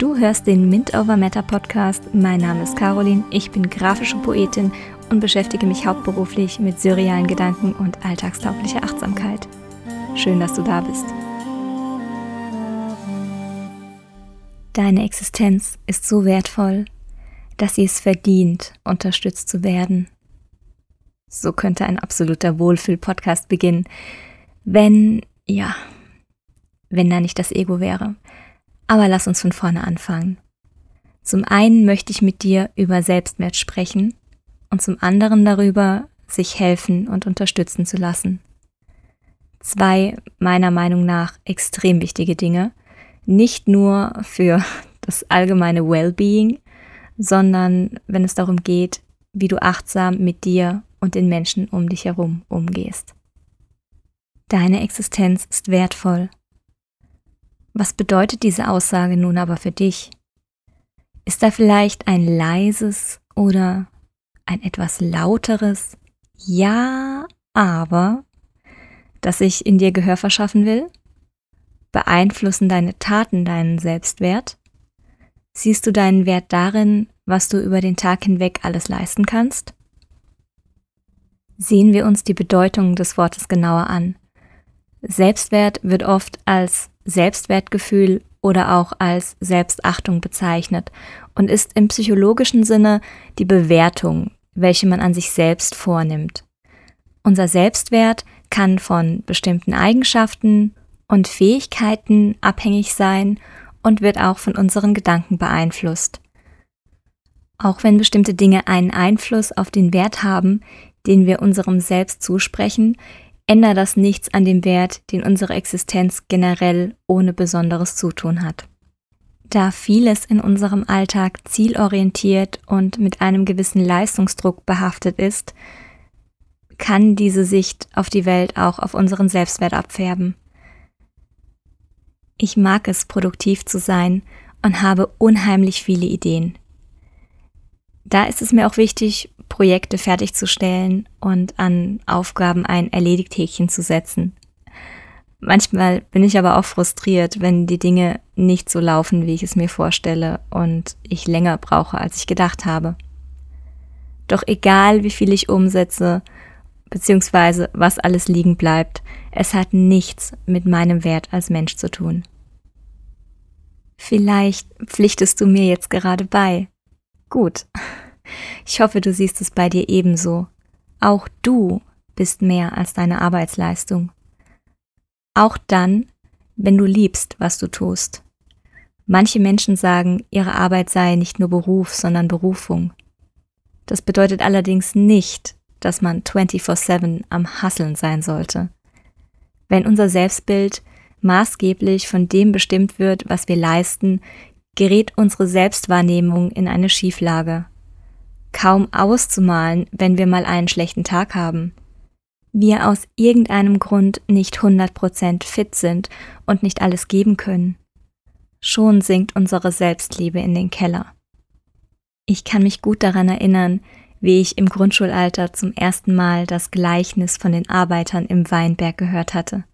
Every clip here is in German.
Du hörst den Mint Over Matter Podcast. Mein Name ist Caroline, ich bin grafische Poetin und beschäftige mich hauptberuflich mit surrealen Gedanken und alltagstauglicher Achtsamkeit. Schön, dass du da bist. Deine Existenz ist so wertvoll, dass sie es verdient, unterstützt zu werden. So könnte ein absoluter Wohlfühl-Podcast beginnen, wenn, ja, wenn da nicht das Ego wäre. Aber lass uns von vorne anfangen. Zum einen möchte ich mit dir über Selbstwert sprechen und zum anderen darüber, sich helfen und unterstützen zu lassen. Zwei meiner Meinung nach extrem wichtige Dinge, nicht nur für das allgemeine Wellbeing, sondern wenn es darum geht, wie du achtsam mit dir und den Menschen um dich herum umgehst. Deine Existenz ist wertvoll was bedeutet diese Aussage nun aber für dich? Ist da vielleicht ein leises oder ein etwas lauteres Ja, aber, das ich in dir Gehör verschaffen will? Beeinflussen deine Taten deinen Selbstwert? Siehst du deinen Wert darin, was du über den Tag hinweg alles leisten kannst? Sehen wir uns die Bedeutung des Wortes genauer an. Selbstwert wird oft als Selbstwertgefühl oder auch als Selbstachtung bezeichnet und ist im psychologischen Sinne die Bewertung, welche man an sich selbst vornimmt. Unser Selbstwert kann von bestimmten Eigenschaften und Fähigkeiten abhängig sein und wird auch von unseren Gedanken beeinflusst. Auch wenn bestimmte Dinge einen Einfluss auf den Wert haben, den wir unserem Selbst zusprechen, ändert das nichts an dem Wert, den unsere Existenz generell ohne besonderes Zutun hat. Da vieles in unserem Alltag zielorientiert und mit einem gewissen Leistungsdruck behaftet ist, kann diese Sicht auf die Welt auch auf unseren Selbstwert abfärben. Ich mag es, produktiv zu sein und habe unheimlich viele Ideen. Da ist es mir auch wichtig, Projekte fertigzustellen und an Aufgaben ein Erledigt-Häkchen zu setzen. Manchmal bin ich aber auch frustriert, wenn die Dinge nicht so laufen, wie ich es mir vorstelle und ich länger brauche, als ich gedacht habe. Doch egal, wie viel ich umsetze, beziehungsweise was alles liegen bleibt, es hat nichts mit meinem Wert als Mensch zu tun. Vielleicht pflichtest du mir jetzt gerade bei. Gut. Ich hoffe, du siehst es bei dir ebenso. Auch du bist mehr als deine Arbeitsleistung. Auch dann, wenn du liebst, was du tust. Manche Menschen sagen, ihre Arbeit sei nicht nur Beruf, sondern Berufung. Das bedeutet allerdings nicht, dass man 24/7 am Hasseln sein sollte. Wenn unser Selbstbild maßgeblich von dem bestimmt wird, was wir leisten, gerät unsere Selbstwahrnehmung in eine Schieflage kaum auszumalen, wenn wir mal einen schlechten Tag haben. Wir aus irgendeinem Grund nicht 100% fit sind und nicht alles geben können. Schon sinkt unsere Selbstliebe in den Keller. Ich kann mich gut daran erinnern, wie ich im Grundschulalter zum ersten Mal das Gleichnis von den Arbeitern im Weinberg gehört hatte.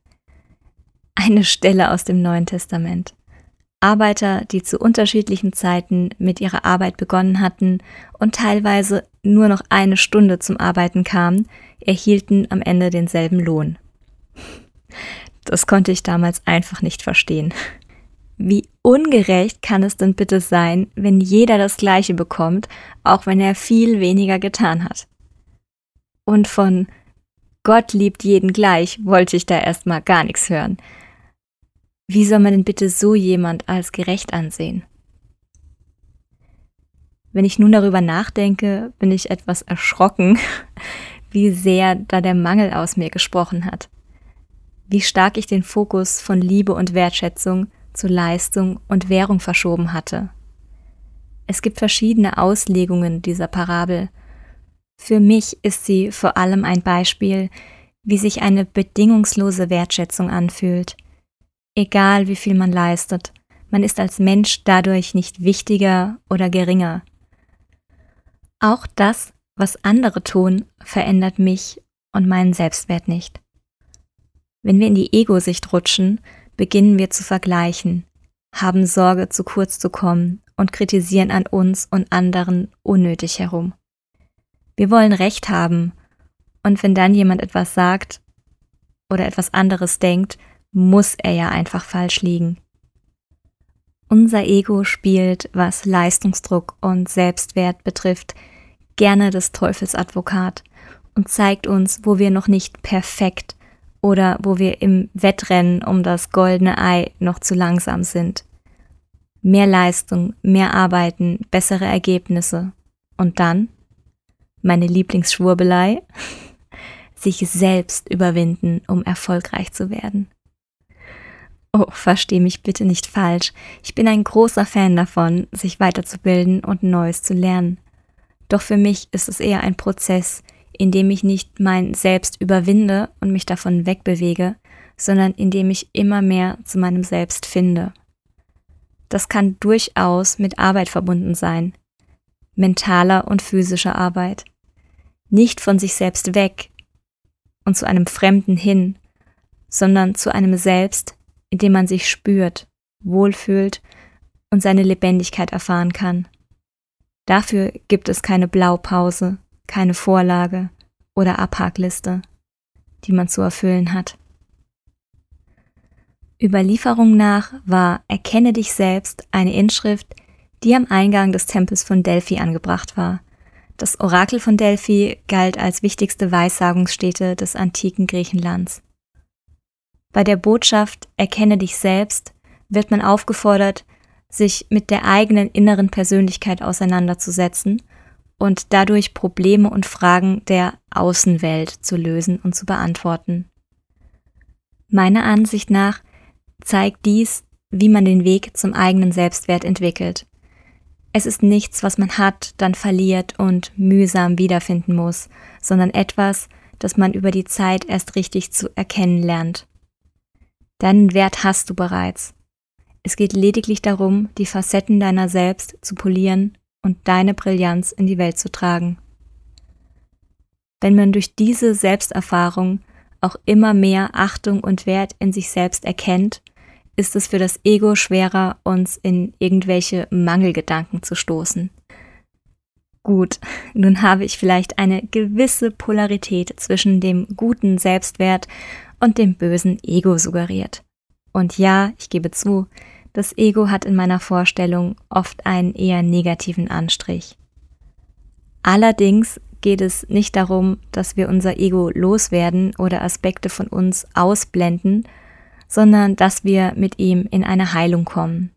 Eine Stelle aus dem Neuen Testament. Arbeiter, die zu unterschiedlichen Zeiten mit ihrer Arbeit begonnen hatten und teilweise nur noch eine Stunde zum Arbeiten kamen, erhielten am Ende denselben Lohn. Das konnte ich damals einfach nicht verstehen. Wie ungerecht kann es denn bitte sein, wenn jeder das Gleiche bekommt, auch wenn er viel weniger getan hat? Und von Gott liebt jeden gleich wollte ich da erstmal gar nichts hören. Wie soll man denn bitte so jemand als gerecht ansehen? Wenn ich nun darüber nachdenke, bin ich etwas erschrocken, wie sehr da der Mangel aus mir gesprochen hat. Wie stark ich den Fokus von Liebe und Wertschätzung zu Leistung und Währung verschoben hatte. Es gibt verschiedene Auslegungen dieser Parabel. Für mich ist sie vor allem ein Beispiel, wie sich eine bedingungslose Wertschätzung anfühlt. Egal wie viel man leistet, man ist als Mensch dadurch nicht wichtiger oder geringer. Auch das, was andere tun, verändert mich und meinen Selbstwert nicht. Wenn wir in die Ego-Sicht rutschen, beginnen wir zu vergleichen, haben Sorge, zu kurz zu kommen und kritisieren an uns und anderen unnötig herum. Wir wollen Recht haben, und wenn dann jemand etwas sagt oder etwas anderes denkt, muss er ja einfach falsch liegen. Unser Ego spielt, was Leistungsdruck und Selbstwert betrifft, gerne des Teufels Advokat und zeigt uns, wo wir noch nicht perfekt oder wo wir im Wettrennen um das goldene Ei noch zu langsam sind. Mehr Leistung, mehr Arbeiten, bessere Ergebnisse. Und dann? Meine Lieblingsschwurbelei? Sich selbst überwinden, um erfolgreich zu werden. Oh, versteh mich bitte nicht falsch. Ich bin ein großer Fan davon, sich weiterzubilden und Neues zu lernen. Doch für mich ist es eher ein Prozess, in dem ich nicht mein Selbst überwinde und mich davon wegbewege, sondern in dem ich immer mehr zu meinem Selbst finde. Das kann durchaus mit Arbeit verbunden sein, mentaler und physischer Arbeit. Nicht von sich selbst weg und zu einem Fremden hin, sondern zu einem Selbst, in dem man sich spürt, wohlfühlt und seine Lebendigkeit erfahren kann. Dafür gibt es keine Blaupause, keine Vorlage oder Abhakliste, die man zu erfüllen hat. Überlieferung nach war Erkenne dich selbst eine Inschrift, die am Eingang des Tempels von Delphi angebracht war. Das Orakel von Delphi galt als wichtigste Weissagungsstätte des antiken Griechenlands. Bei der Botschaft Erkenne dich selbst wird man aufgefordert, sich mit der eigenen inneren Persönlichkeit auseinanderzusetzen und dadurch Probleme und Fragen der Außenwelt zu lösen und zu beantworten. Meiner Ansicht nach zeigt dies, wie man den Weg zum eigenen Selbstwert entwickelt. Es ist nichts, was man hat, dann verliert und mühsam wiederfinden muss, sondern etwas, das man über die Zeit erst richtig zu erkennen lernt. Deinen Wert hast du bereits. Es geht lediglich darum, die Facetten deiner selbst zu polieren und deine Brillanz in die Welt zu tragen. Wenn man durch diese Selbsterfahrung auch immer mehr Achtung und Wert in sich selbst erkennt, ist es für das Ego schwerer, uns in irgendwelche Mangelgedanken zu stoßen. Gut, nun habe ich vielleicht eine gewisse Polarität zwischen dem guten Selbstwert und dem bösen Ego suggeriert. Und ja, ich gebe zu, das Ego hat in meiner Vorstellung oft einen eher negativen Anstrich. Allerdings geht es nicht darum, dass wir unser Ego loswerden oder Aspekte von uns ausblenden, sondern dass wir mit ihm in eine Heilung kommen.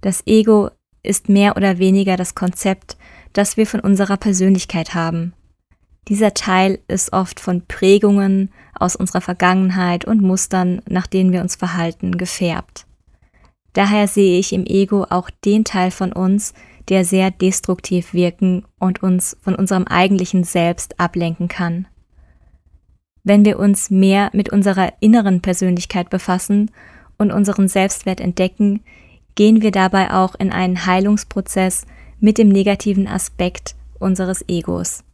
Das Ego ist mehr oder weniger das Konzept, das wir von unserer Persönlichkeit haben, dieser Teil ist oft von Prägungen aus unserer Vergangenheit und Mustern, nach denen wir uns verhalten, gefärbt. Daher sehe ich im Ego auch den Teil von uns, der sehr destruktiv wirken und uns von unserem eigentlichen Selbst ablenken kann. Wenn wir uns mehr mit unserer inneren Persönlichkeit befassen und unseren Selbstwert entdecken, gehen wir dabei auch in einen Heilungsprozess mit dem negativen Aspekt unseres Egos.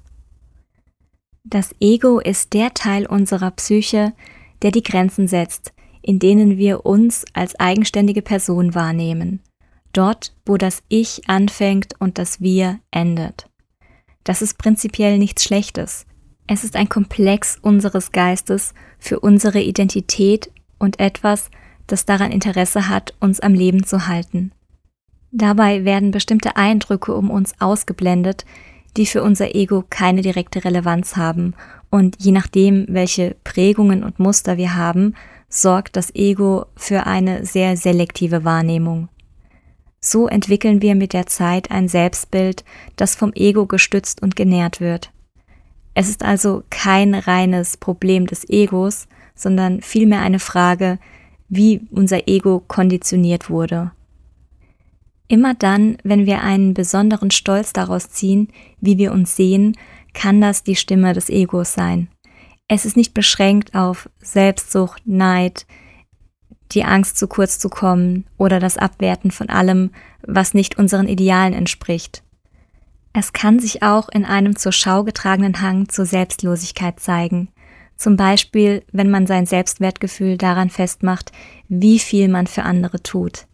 Das Ego ist der Teil unserer Psyche, der die Grenzen setzt, in denen wir uns als eigenständige Person wahrnehmen. Dort, wo das Ich anfängt und das Wir endet. Das ist prinzipiell nichts Schlechtes. Es ist ein Komplex unseres Geistes für unsere Identität und etwas, das daran Interesse hat, uns am Leben zu halten. Dabei werden bestimmte Eindrücke um uns ausgeblendet, die für unser Ego keine direkte Relevanz haben. Und je nachdem, welche Prägungen und Muster wir haben, sorgt das Ego für eine sehr selektive Wahrnehmung. So entwickeln wir mit der Zeit ein Selbstbild, das vom Ego gestützt und genährt wird. Es ist also kein reines Problem des Egos, sondern vielmehr eine Frage, wie unser Ego konditioniert wurde. Immer dann, wenn wir einen besonderen Stolz daraus ziehen, wie wir uns sehen, kann das die Stimme des Egos sein. Es ist nicht beschränkt auf Selbstsucht, Neid, die Angst zu kurz zu kommen oder das Abwerten von allem, was nicht unseren Idealen entspricht. Es kann sich auch in einem zur Schau getragenen Hang zur Selbstlosigkeit zeigen, zum Beispiel wenn man sein Selbstwertgefühl daran festmacht, wie viel man für andere tut,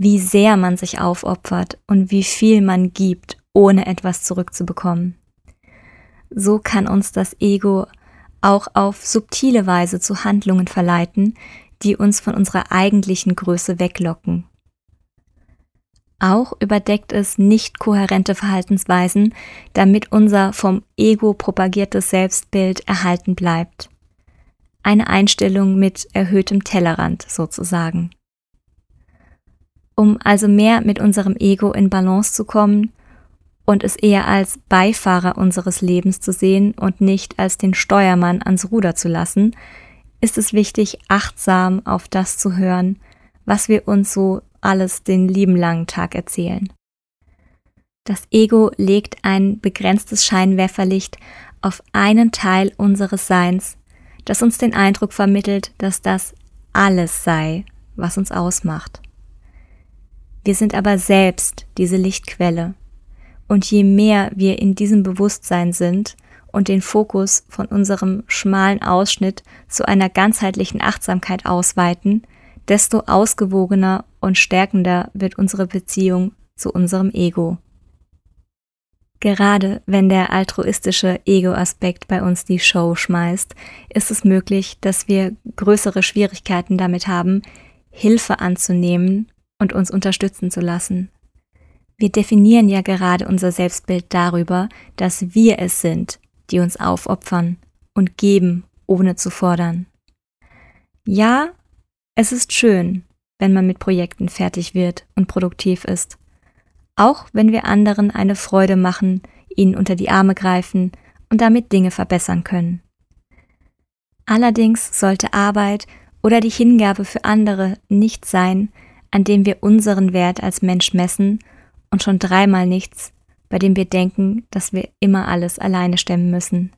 wie sehr man sich aufopfert und wie viel man gibt, ohne etwas zurückzubekommen. So kann uns das Ego auch auf subtile Weise zu Handlungen verleiten, die uns von unserer eigentlichen Größe weglocken. Auch überdeckt es nicht kohärente Verhaltensweisen, damit unser vom Ego propagiertes Selbstbild erhalten bleibt. Eine Einstellung mit erhöhtem Tellerrand sozusagen. Um also mehr mit unserem Ego in Balance zu kommen und es eher als Beifahrer unseres Lebens zu sehen und nicht als den Steuermann ans Ruder zu lassen, ist es wichtig, achtsam auf das zu hören, was wir uns so alles den lieben langen Tag erzählen. Das Ego legt ein begrenztes Scheinwerferlicht auf einen Teil unseres Seins, das uns den Eindruck vermittelt, dass das alles sei, was uns ausmacht. Wir sind aber selbst diese Lichtquelle, und je mehr wir in diesem Bewusstsein sind, und den Fokus von unserem schmalen Ausschnitt zu einer ganzheitlichen Achtsamkeit ausweiten, desto ausgewogener und stärkender wird unsere Beziehung zu unserem Ego. Gerade wenn der altruistische Ego-Aspekt bei uns die Show schmeißt, ist es möglich, dass wir größere Schwierigkeiten damit haben, Hilfe anzunehmen und uns unterstützen zu lassen. Wir definieren ja gerade unser Selbstbild darüber, dass wir es sind, die uns aufopfern und geben, ohne zu fordern. Ja, es ist schön, wenn man mit Projekten fertig wird und produktiv ist. Auch wenn wir anderen eine Freude machen, ihnen unter die Arme greifen und damit Dinge verbessern können. Allerdings sollte Arbeit oder die Hingabe für andere nicht sein, an dem wir unseren Wert als Mensch messen und schon dreimal nichts, bei dem wir denken, dass wir immer alles alleine stemmen müssen.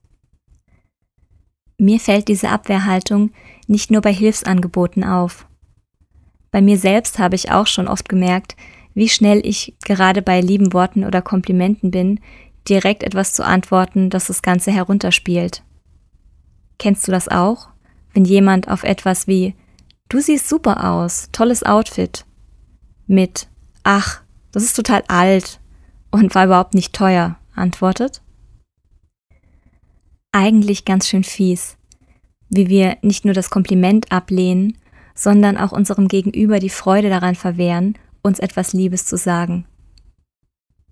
Mir fällt diese Abwehrhaltung nicht nur bei Hilfsangeboten auf. Bei mir selbst habe ich auch schon oft gemerkt, wie schnell ich gerade bei lieben Worten oder Komplimenten bin, direkt etwas zu antworten, das das Ganze herunterspielt. Kennst du das auch? Wenn jemand auf etwas wie Du siehst super aus, tolles Outfit mit Ach, das ist total alt und war überhaupt nicht teuer, antwortet. Eigentlich ganz schön fies, wie wir nicht nur das Kompliment ablehnen, sondern auch unserem Gegenüber die Freude daran verwehren, uns etwas Liebes zu sagen.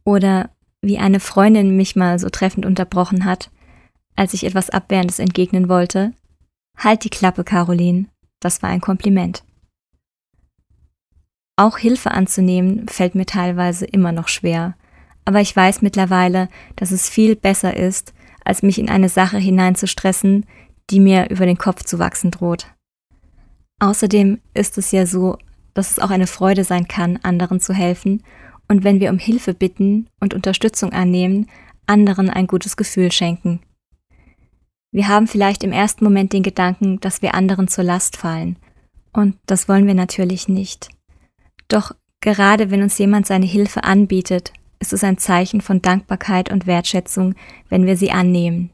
Oder wie eine Freundin mich mal so treffend unterbrochen hat, als ich etwas Abwehrendes entgegnen wollte. Halt die Klappe, Caroline, das war ein Kompliment. Auch Hilfe anzunehmen fällt mir teilweise immer noch schwer, aber ich weiß mittlerweile, dass es viel besser ist, als mich in eine Sache hineinzustressen, die mir über den Kopf zu wachsen droht. Außerdem ist es ja so, dass es auch eine Freude sein kann, anderen zu helfen und wenn wir um Hilfe bitten und Unterstützung annehmen, anderen ein gutes Gefühl schenken. Wir haben vielleicht im ersten Moment den Gedanken, dass wir anderen zur Last fallen, und das wollen wir natürlich nicht. Doch gerade wenn uns jemand seine Hilfe anbietet, ist es ein Zeichen von Dankbarkeit und Wertschätzung, wenn wir sie annehmen.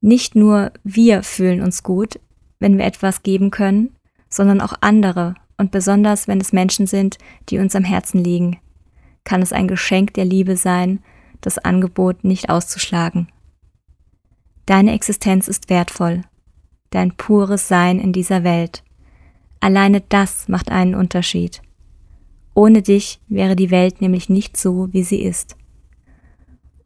Nicht nur wir fühlen uns gut, wenn wir etwas geben können, sondern auch andere und besonders wenn es Menschen sind, die uns am Herzen liegen, kann es ein Geschenk der Liebe sein, das Angebot nicht auszuschlagen. Deine Existenz ist wertvoll, dein pures Sein in dieser Welt. Alleine das macht einen Unterschied. Ohne dich wäre die Welt nämlich nicht so, wie sie ist.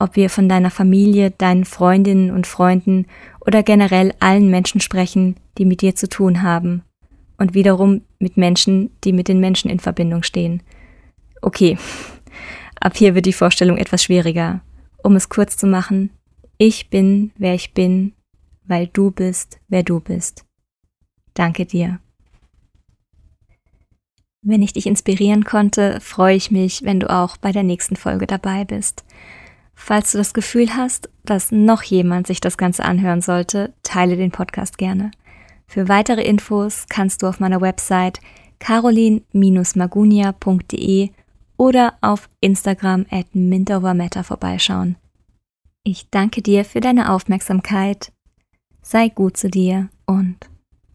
Ob wir von deiner Familie, deinen Freundinnen und Freunden oder generell allen Menschen sprechen, die mit dir zu tun haben. Und wiederum mit Menschen, die mit den Menschen in Verbindung stehen. Okay, ab hier wird die Vorstellung etwas schwieriger. Um es kurz zu machen, ich bin, wer ich bin, weil du bist, wer du bist. Danke dir. Wenn ich dich inspirieren konnte, freue ich mich, wenn du auch bei der nächsten Folge dabei bist. Falls du das Gefühl hast, dass noch jemand sich das Ganze anhören sollte, teile den Podcast gerne. Für weitere Infos kannst du auf meiner Website carolin-magunia.de oder auf Instagram at mintovermatter vorbeischauen. Ich danke dir für deine Aufmerksamkeit. Sei gut zu dir und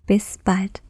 bis bald.